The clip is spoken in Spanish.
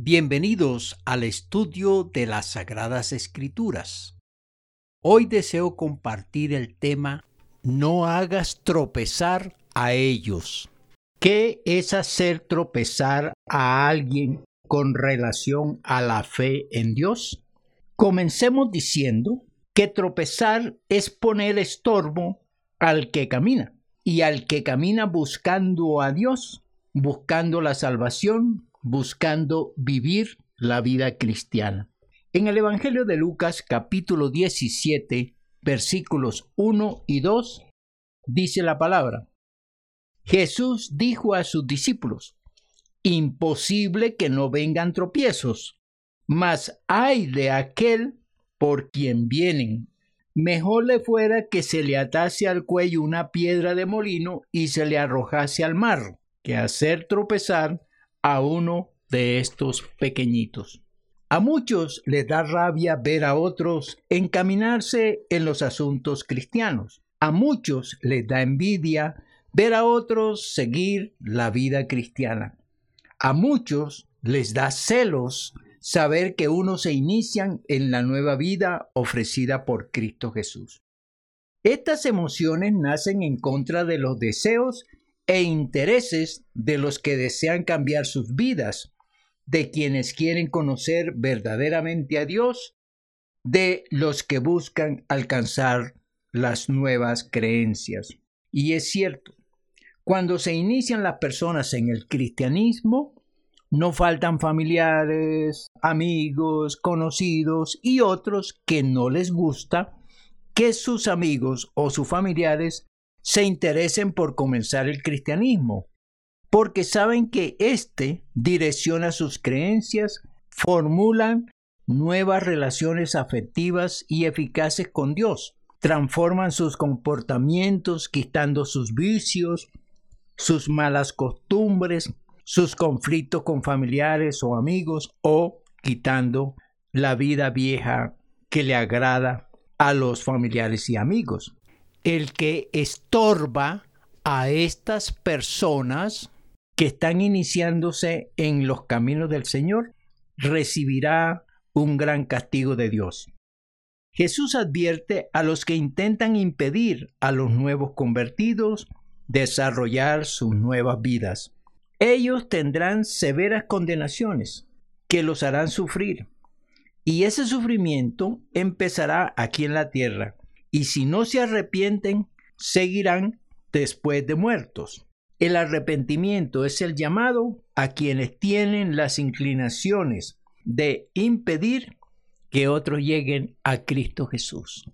Bienvenidos al estudio de las Sagradas Escrituras. Hoy deseo compartir el tema No hagas tropezar a ellos. ¿Qué es hacer tropezar a alguien con relación a la fe en Dios? Comencemos diciendo que tropezar es poner estorbo al que camina y al que camina buscando a Dios, buscando la salvación, buscando vivir la vida cristiana. En el Evangelio de Lucas capítulo 17 versículos 1 y 2 dice la palabra. Jesús dijo a sus discípulos, imposible que no vengan tropiezos, mas hay de aquel por quien vienen. Mejor le fuera que se le atase al cuello una piedra de molino y se le arrojase al mar, que hacer tropezar a uno de estos pequeñitos. A muchos les da rabia ver a otros encaminarse en los asuntos cristianos. A muchos les da envidia ver a otros seguir la vida cristiana. A muchos les da celos saber que unos se inician en la nueva vida ofrecida por Cristo Jesús. Estas emociones nacen en contra de los deseos e intereses de los que desean cambiar sus vidas, de quienes quieren conocer verdaderamente a Dios, de los que buscan alcanzar las nuevas creencias. Y es cierto, cuando se inician las personas en el cristianismo, no faltan familiares, amigos, conocidos y otros que no les gusta que sus amigos o sus familiares se interesen por comenzar el cristianismo, porque saben que éste direcciona sus creencias, formulan nuevas relaciones afectivas y eficaces con Dios, transforman sus comportamientos quitando sus vicios, sus malas costumbres, sus conflictos con familiares o amigos o quitando la vida vieja que le agrada a los familiares y amigos el que estorba a estas personas que están iniciándose en los caminos del Señor, recibirá un gran castigo de Dios. Jesús advierte a los que intentan impedir a los nuevos convertidos desarrollar sus nuevas vidas. Ellos tendrán severas condenaciones que los harán sufrir, y ese sufrimiento empezará aquí en la tierra, y si no se arrepienten, seguirán después de muertos. El arrepentimiento es el llamado a quienes tienen las inclinaciones de impedir que otros lleguen a Cristo Jesús.